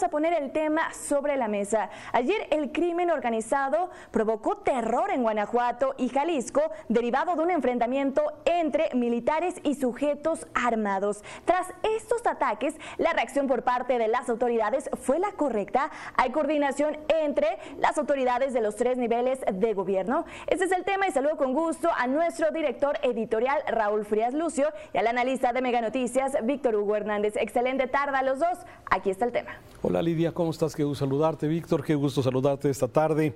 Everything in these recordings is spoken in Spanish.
a poner el tema sobre la mesa. Ayer el crimen organizado provocó terror en Guanajuato y Jalisco derivado de un enfrentamiento entre militares y sujetos armados. Tras estos ataques, la reacción por parte de las autoridades fue la correcta. Hay coordinación entre las autoridades de los tres niveles de gobierno. Este es el tema y saludo con gusto a nuestro director editorial Raúl Frías Lucio y al analista de Mega Noticias Víctor Hugo Hernández. Excelente tarde a los dos. Aquí está el tema. Hola Lidia, ¿cómo estás? Qué gusto saludarte. Víctor, qué gusto saludarte esta tarde.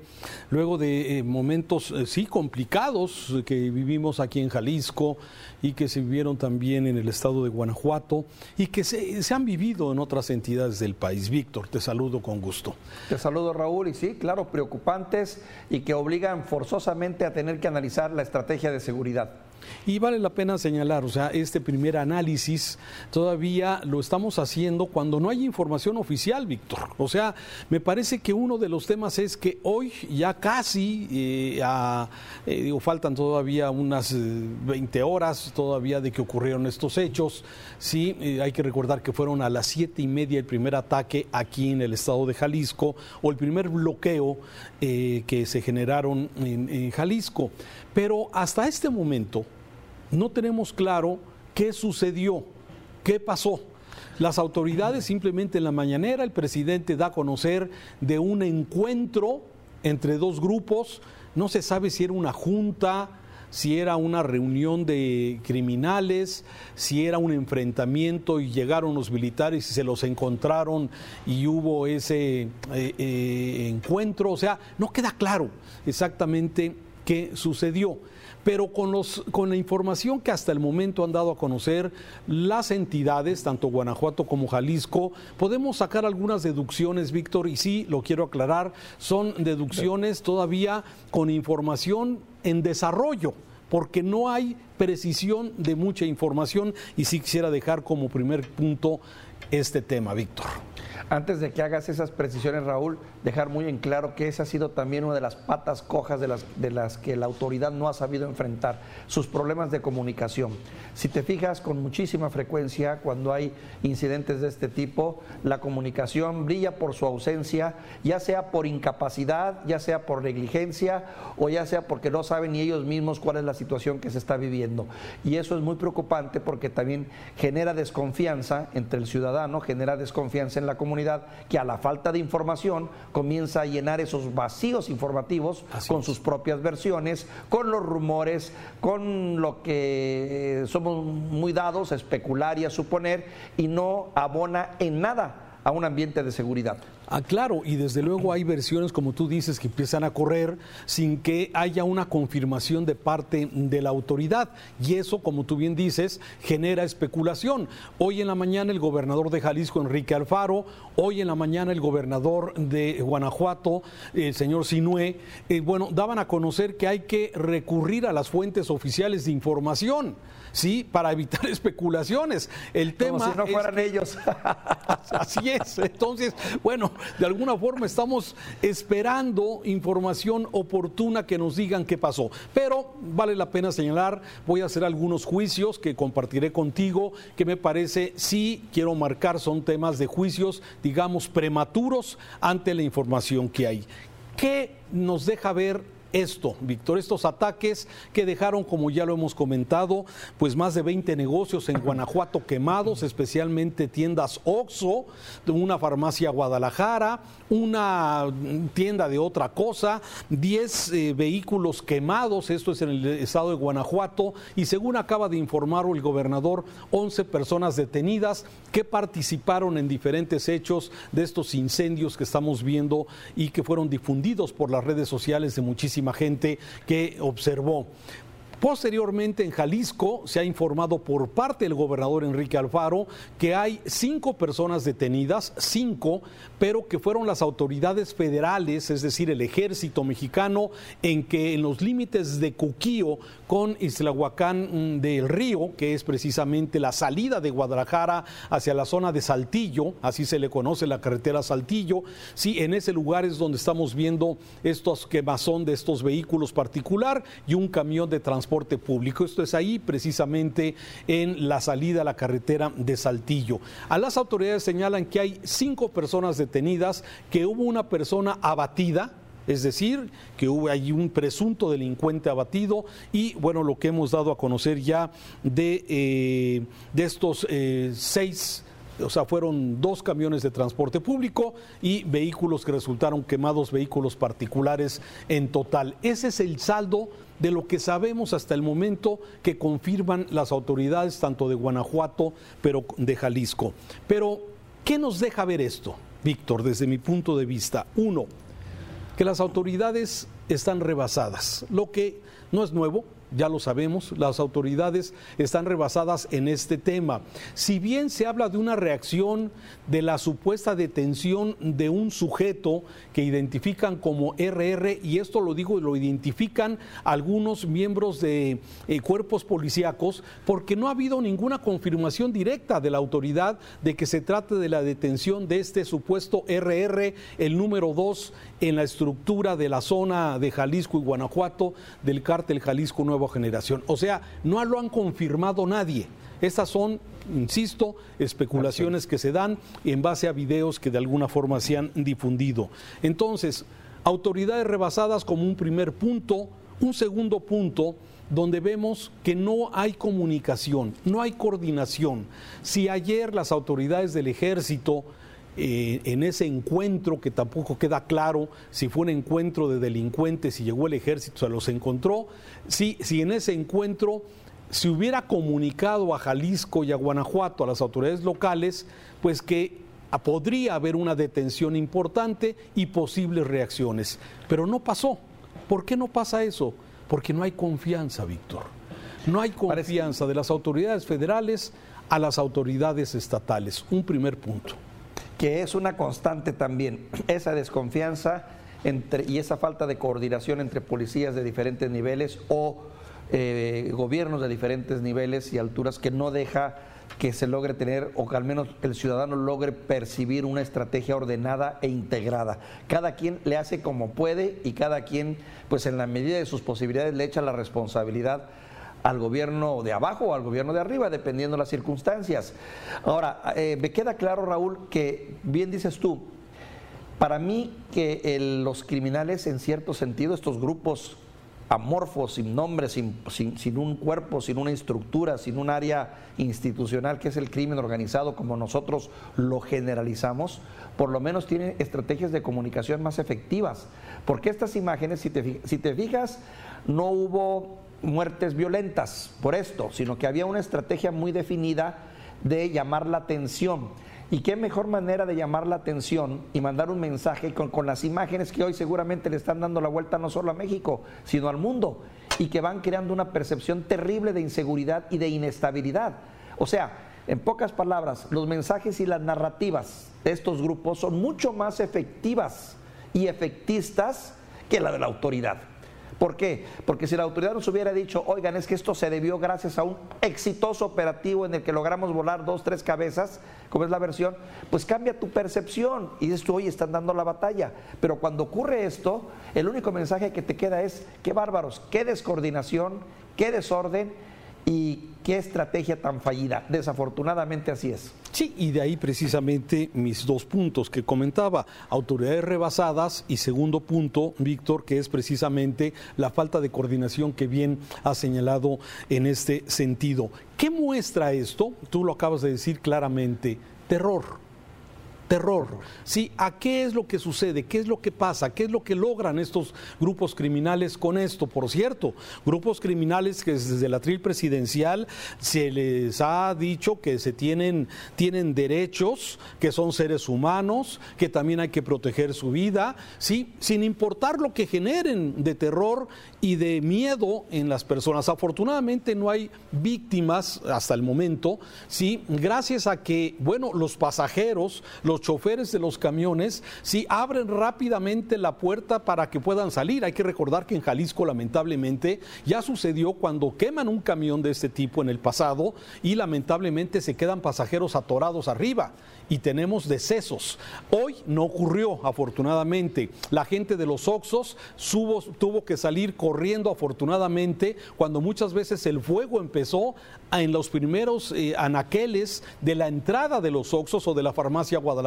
Luego de eh, momentos, eh, sí, complicados que vivimos aquí en Jalisco y que se vivieron también en el estado de Guanajuato y que se, se han vivido en otras entidades del país. Víctor, te saludo con gusto. Te saludo Raúl y sí, claro, preocupantes y que obligan forzosamente a tener que analizar la estrategia de seguridad. Y vale la pena señalar, o sea, este primer análisis todavía lo estamos haciendo cuando no hay información oficial, Víctor. O sea, me parece que uno de los temas es que hoy ya casi, eh, eh, digo, faltan todavía unas 20 eh, horas todavía de que ocurrieron estos hechos. Sí, hay que recordar que fueron a las siete y media el primer ataque aquí en el estado de Jalisco o el primer bloqueo que se generaron en Jalisco. Pero hasta este momento, no tenemos claro qué sucedió, qué pasó. Las autoridades simplemente en la mañanera, el presidente da a conocer de un encuentro entre dos grupos, no se sabe si era una junta, si era una reunión de criminales, si era un enfrentamiento y llegaron los militares y se los encontraron y hubo ese eh, eh, encuentro, o sea, no queda claro exactamente qué sucedió. Pero con, los, con la información que hasta el momento han dado a conocer las entidades, tanto Guanajuato como Jalisco, podemos sacar algunas deducciones, Víctor, y sí, lo quiero aclarar, son deducciones todavía con información en desarrollo porque no hay precisión de mucha información y sí quisiera dejar como primer punto este tema, Víctor. Antes de que hagas esas precisiones, Raúl, dejar muy en claro que esa ha sido también una de las patas cojas de las, de las que la autoridad no ha sabido enfrentar, sus problemas de comunicación. Si te fijas con muchísima frecuencia cuando hay incidentes de este tipo, la comunicación brilla por su ausencia, ya sea por incapacidad, ya sea por negligencia o ya sea porque no saben ni ellos mismos cuál es la situación que se está viviendo. Y eso es muy preocupante porque también genera desconfianza entre el ciudadano, genera desconfianza en la comunidad que a la falta de información comienza a llenar esos vacíos informativos con sus propias versiones, con los rumores, con lo que eh, somos muy dados a especular y a suponer y no abona en nada a un ambiente de seguridad. Ah, claro, y desde luego hay versiones, como tú dices, que empiezan a correr sin que haya una confirmación de parte de la autoridad. Y eso, como tú bien dices, genera especulación. Hoy en la mañana el gobernador de Jalisco, Enrique Alfaro, hoy en la mañana el gobernador de Guanajuato, el señor Sinué, eh, bueno, daban a conocer que hay que recurrir a las fuentes oficiales de información. ¿sí? Para evitar especulaciones. El tema. Como si no fueran ellos. Así es. Entonces, bueno, de alguna forma estamos esperando información oportuna que nos digan qué pasó. Pero vale la pena señalar, voy a hacer algunos juicios que compartiré contigo, que me parece, sí quiero marcar, son temas de juicios, digamos, prematuros ante la información que hay. ¿Qué nos deja ver esto, Víctor, estos ataques que dejaron, como ya lo hemos comentado, pues más de 20 negocios en Guanajuato quemados, especialmente tiendas Oxxo, una farmacia Guadalajara, una tienda de otra cosa, 10 eh, vehículos quemados, esto es en el estado de Guanajuato, y según acaba de informar el gobernador, 11 personas detenidas que participaron en diferentes hechos de estos incendios que estamos viendo y que fueron difundidos por las redes sociales de muchísimas gente que observó. Posteriormente, en Jalisco se ha informado por parte del gobernador Enrique Alfaro que hay cinco personas detenidas, cinco, pero que fueron las autoridades federales, es decir, el ejército mexicano, en que en los límites de Cuquío con Islahuacán mm, del Río, que es precisamente la salida de Guadalajara hacia la zona de Saltillo, así se le conoce la carretera Saltillo, sí, en ese lugar es donde estamos viendo estos quemazón de estos vehículos particular y un camión de transporte transporte público. Esto es ahí precisamente en la salida a la carretera de Saltillo. A las autoridades señalan que hay cinco personas detenidas, que hubo una persona abatida, es decir, que hubo allí un presunto delincuente abatido y bueno, lo que hemos dado a conocer ya de, eh, de estos eh, seis o sea, fueron dos camiones de transporte público y vehículos que resultaron quemados, vehículos particulares en total. Ese es el saldo de lo que sabemos hasta el momento que confirman las autoridades tanto de Guanajuato, pero de Jalisco. Pero, ¿qué nos deja ver esto, Víctor, desde mi punto de vista? Uno, que las autoridades están rebasadas, lo que no es nuevo, ya lo sabemos, las autoridades están rebasadas en este tema. Si bien se habla de una reacción de la supuesta detención de un sujeto que identifican como RR, y esto lo digo, lo identifican algunos miembros de eh, cuerpos policíacos, porque no ha habido ninguna confirmación directa de la autoridad de que se trate de la detención de este supuesto RR, el número dos en la estructura de la zona de Jalisco y Guanajuato del cártel Jalisco Nueva Generación. O sea, no lo han confirmado nadie. Estas son, insisto, especulaciones que se dan en base a videos que de alguna forma se han difundido. Entonces, autoridades rebasadas como un primer punto, un segundo punto, donde vemos que no hay comunicación, no hay coordinación. Si ayer las autoridades del ejército eh, en ese encuentro que tampoco queda claro si fue un encuentro de delincuentes, si llegó el ejército, se los encontró, si, si en ese encuentro se hubiera comunicado a Jalisco y a Guanajuato, a las autoridades locales, pues que podría haber una detención importante y posibles reacciones. Pero no pasó. ¿Por qué no pasa eso? Porque no hay confianza, Víctor. No hay confianza de las autoridades federales a las autoridades estatales. Un primer punto que es una constante también, esa desconfianza entre, y esa falta de coordinación entre policías de diferentes niveles o eh, gobiernos de diferentes niveles y alturas que no deja que se logre tener o que al menos el ciudadano logre percibir una estrategia ordenada e integrada. Cada quien le hace como puede y cada quien, pues en la medida de sus posibilidades, le echa la responsabilidad al gobierno de abajo o al gobierno de arriba, dependiendo de las circunstancias. Ahora, eh, me queda claro, Raúl, que bien dices tú, para mí que los criminales, en cierto sentido, estos grupos amorfos, sin nombre, sin, sin, un cuerpo, sin una estructura, sin un área institucional que es el crimen organizado como nosotros lo generalizamos, por lo menos tienen estrategias de comunicación más efectivas. Porque estas imágenes, si te, si te fijas, no hubo muertes violentas por esto, sino que había una estrategia muy definida de llamar la atención. Y qué mejor manera de llamar la atención y mandar un mensaje con, con, las imágenes que hoy seguramente le están dando la vuelta no solo a México, sino al mundo, y que van creando una percepción terrible de inseguridad y de inestabilidad. O sea, en pocas palabras, los mensajes y las narrativas de estos grupos son mucho más efectivas y efectistas que la de la autoridad. ¿Por qué? Porque si la autoridad nos hubiera dicho, oigan, es que esto se debió gracias a un exitoso operativo en el que logramos volar dos, tres cabezas, como es la versión, pues cambia tu percepción y dices tú, oye, están dando la batalla. Pero cuando ocurre esto, el único mensaje que te queda es, qué bárbaros, qué descoordinación, qué desorden y qué estrategia tan fallida. Desafortunadamente así es. Sí, y de ahí precisamente mis dos puntos que comentaba, autoridades rebasadas y segundo punto, Víctor, que es precisamente la falta de coordinación que bien ha señalado en este sentido. ¿Qué muestra esto? Tú lo acabas de decir claramente, terror terror. ¿Sí? ¿A qué es lo que sucede? ¿Qué es lo que pasa? ¿Qué es lo que logran estos grupos criminales con esto? Por cierto, grupos criminales que desde la tril presidencial se les ha dicho que se tienen, tienen derechos, que son seres humanos, que también hay que proteger su vida, ¿sí? sin importar lo que generen de terror y de miedo en las personas. Afortunadamente no hay víctimas hasta el momento, ¿sí? gracias a que, bueno, los pasajeros, los los choferes de los camiones sí abren rápidamente la puerta para que puedan salir. Hay que recordar que en Jalisco lamentablemente ya sucedió cuando queman un camión de este tipo en el pasado y lamentablemente se quedan pasajeros atorados arriba y tenemos decesos. Hoy no ocurrió, afortunadamente. La gente de los Oxos tuvo que salir corriendo, afortunadamente, cuando muchas veces el fuego empezó en los primeros eh, anaqueles de la entrada de los Oxos o de la farmacia Guadalajara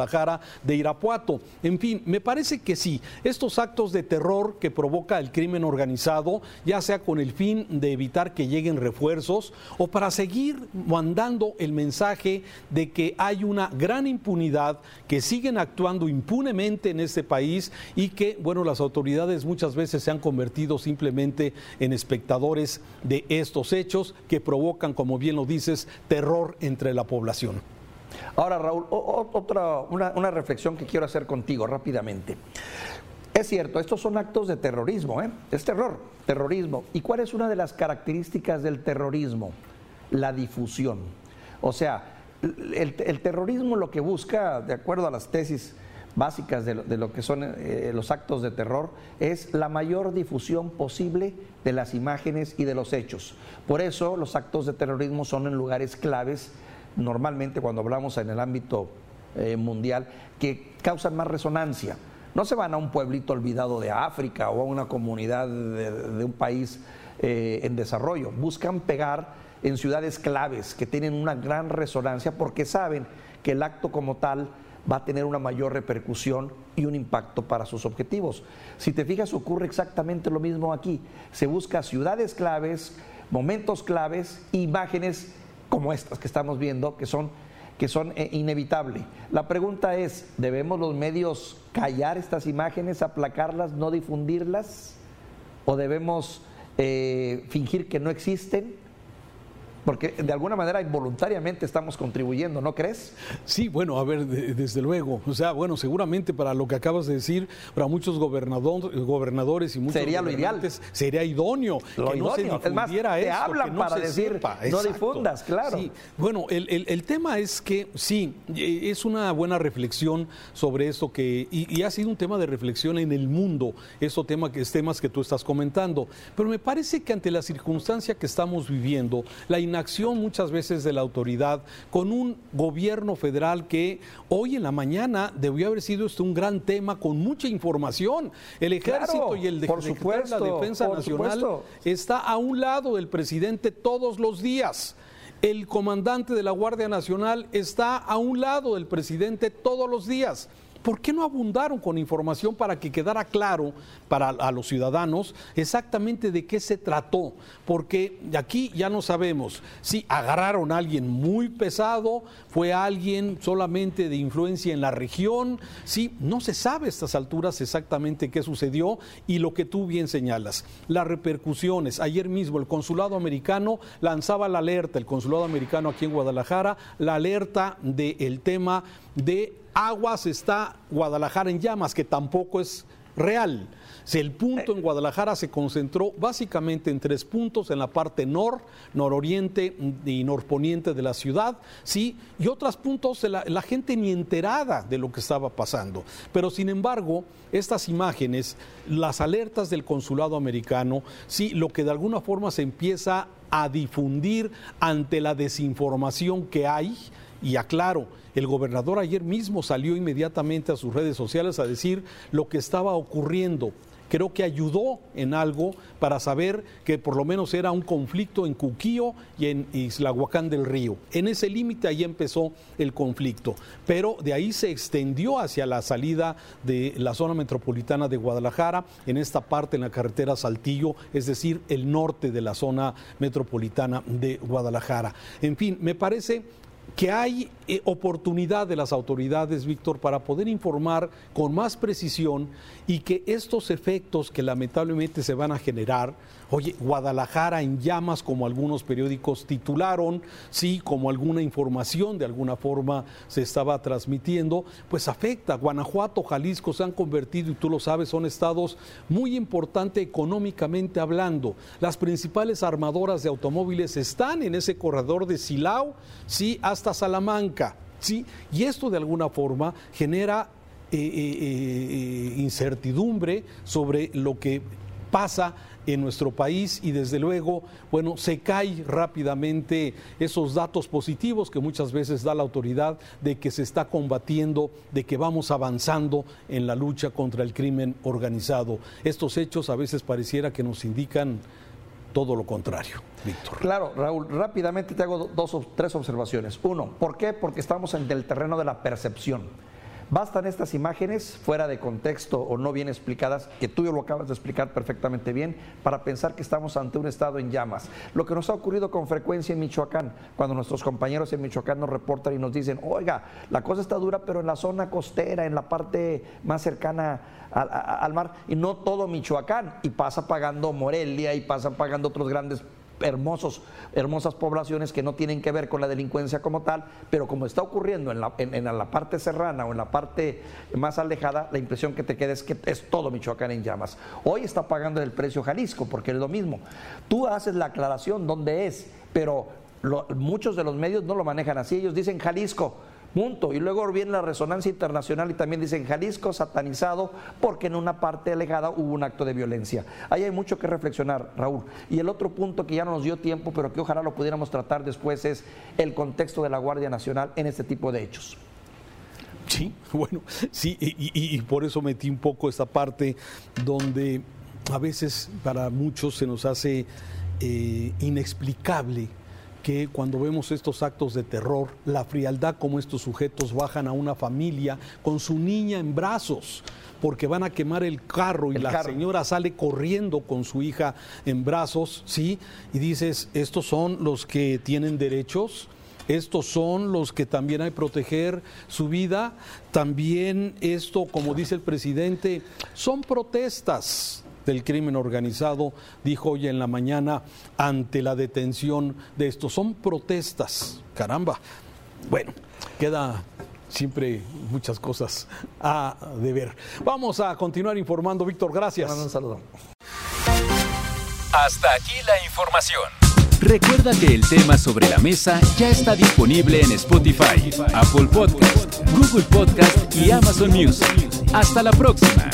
de Irapuato. En fin, me parece que sí, estos actos de terror que provoca el crimen organizado, ya sea con el fin de evitar que lleguen refuerzos o para seguir mandando el mensaje de que hay una gran impunidad, que siguen actuando impunemente en este país y que, bueno, las autoridades muchas veces se han convertido simplemente en espectadores de estos hechos que provocan, como bien lo dices, terror entre la población. Ahora, Raúl, otra, una, reflexión que quiero hacer contigo rápidamente. Es cierto, estos son actos de terrorismo, ¿eh? es terror, terrorismo. ¿Y cuál es una de las características del terrorismo? La difusión. O sea, el, terrorismo lo que busca, de acuerdo a las tesis básicas de lo, que son eh, los actos de terror, es la mayor difusión posible de las imágenes y de los hechos. Por eso los actos de terrorismo son en lugares claves, normalmente cuando hablamos en el ámbito eh, mundial, que causan más resonancia. No se van a un pueblito olvidado de África o a una comunidad de, un país eh, en desarrollo, buscan pegar en ciudades claves que tienen una gran resonancia porque saben que el acto como tal va a tener una mayor repercusión y un impacto para sus objetivos. Si te fijas, ocurre exactamente lo mismo aquí. Se busca ciudades claves, momentos claves, imágenes como estas que estamos viendo, que son, que son eh, inevitables. La pregunta es, ¿debemos los medios callar estas imágenes, aplacarlas, no difundirlas? ¿O debemos eh, fingir que no existen? Porque de alguna manera involuntariamente estamos contribuyendo, ¿no crees? Sí, bueno, a ver, desde luego. O sea, bueno, seguramente para lo que acabas de decir, para muchos gobernadores y muchos sería lo ideal. Sería idóneo lo que no se difundiera es más, te hablan para decir no difundas, claro. Sí. Bueno, el, tema es que sí, e, es una buena reflexión sobre esto que y, ha sido un tema de reflexión en el mundo, esos tema que temas que tú estás comentando. Pero me parece que ante la circunstancia que estamos viviendo, la inacción muchas veces de la autoridad con un gobierno federal que hoy en la mañana debió haber sido esto un gran tema con mucha información. El ejército y el de, la defensa nacional está a un lado del presidente todos los días. El comandante de la Guardia Nacional está a un lado del presidente todos los días. ¿Por qué no abundaron con información para que quedara claro para a los ciudadanos exactamente de qué se trató? Porque aquí ya no sabemos si agarraron a alguien muy pesado, fue alguien solamente de influencia en la región, si no se sabe a estas alturas exactamente qué sucedió y lo que tú bien señalas, las repercusiones. Ayer mismo el consulado americano lanzaba la alerta, el consulado americano aquí en Guadalajara, la alerta del tema de aguas está Guadalajara en llamas, que tampoco es real. Si el punto en Guadalajara se concentró básicamente en tres puntos, en la parte nor, nororiente y norponiente de la ciudad, sí, y otros puntos la, la gente ni enterada de lo que estaba pasando. Pero sin embargo, estas imágenes, las alertas del consulado americano, sí, lo que de alguna forma se empieza a difundir ante la desinformación que hay, y aclaro, el gobernador ayer mismo salió inmediatamente a sus redes sociales a decir lo que estaba ocurriendo. Creo que ayudó en algo para saber que por lo menos era un conflicto en Cuquío y en Islahuacán del Río. En ese límite ahí empezó el conflicto, pero de ahí se extendió hacia la salida de la zona metropolitana de Guadalajara, en esta parte en la carretera Saltillo, es decir, el norte de la zona metropolitana de Guadalajara. En fin, me parece que hay eh, oportunidad de las autoridades, Víctor, para poder informar con más precisión y que estos efectos que lamentablemente se van a generar, oye, Guadalajara en llamas, como algunos periódicos titularon, sí, como alguna información de alguna forma se estaba transmitiendo, pues afecta. Guanajuato, Jalisco se han convertido, y tú lo sabes, son estados muy importantes económicamente hablando. Las principales armadoras de automóviles están en ese corredor de Silao, sí, Salamanca. ¿sí? Y esto de alguna forma genera eh, eh, eh, incertidumbre sobre lo que pasa en nuestro país y desde luego, bueno, se cae rápidamente esos datos positivos que muchas veces da la autoridad de que se está combatiendo, de que vamos avanzando en la lucha contra el crimen organizado. Estos hechos a veces pareciera que nos indican todo lo contrario, Víctor. Claro, Raúl, rápidamente te hago dos o tres observaciones. Uno, ¿por qué? Porque estamos en el terreno de la percepción. Bastan estas imágenes fuera de contexto o no bien explicadas, que tú lo acabas de explicar perfectamente bien, para pensar que estamos ante un estado en llamas. Lo que nos ha ocurrido con frecuencia en Michoacán, cuando nuestros compañeros en Michoacán nos reportan y nos dicen, oiga, la cosa está dura, pero en la zona costera, en la parte más cercana al, al mar, y no todo Michoacán, y pasa pagando Morelia y pasa pagando otros grandes hermosos, hermosas poblaciones que no tienen que ver con la delincuencia como tal, pero como está ocurriendo en la, en, la parte serrana o en la parte más alejada, la impresión que te queda es que es todo Michoacán en llamas. Hoy está pagando el precio Jalisco, porque es lo mismo. Tú haces la aclaración dónde es, pero muchos de los medios no lo manejan así. Ellos dicen Jalisco, Punto. Y luego viene la resonancia internacional y también dicen Jalisco satanizado porque en una parte alejada hubo un acto de violencia. Ahí hay mucho que reflexionar, Raúl. Y el otro punto que ya no nos dio tiempo, pero que ojalá lo pudiéramos tratar después, es el contexto de la Guardia Nacional en este tipo de hechos. Sí, bueno, sí, y, por eso metí un poco esta parte donde a veces para muchos se nos hace eh, inexplicable que cuando vemos estos actos de terror, la frialdad como estos sujetos bajan a una familia con su niña en brazos porque van a quemar el carro y la señora sale corriendo con su hija en brazos, ¿sí? Y dices, estos son los que tienen derechos, estos son los que también hay que proteger su vida, también esto, como dice el presidente, son protestas, del crimen organizado dijo hoy en la mañana ante la detención de estos. Son protestas, caramba. Bueno, queda siempre muchas cosas a deber. Vamos a continuar informando, Víctor, gracias. Un saludo. Hasta aquí la información. Recuerda que el tema sobre la mesa ya está disponible en Spotify, Apple Podcast, Google Podcast y Amazon Music. Hasta la próxima.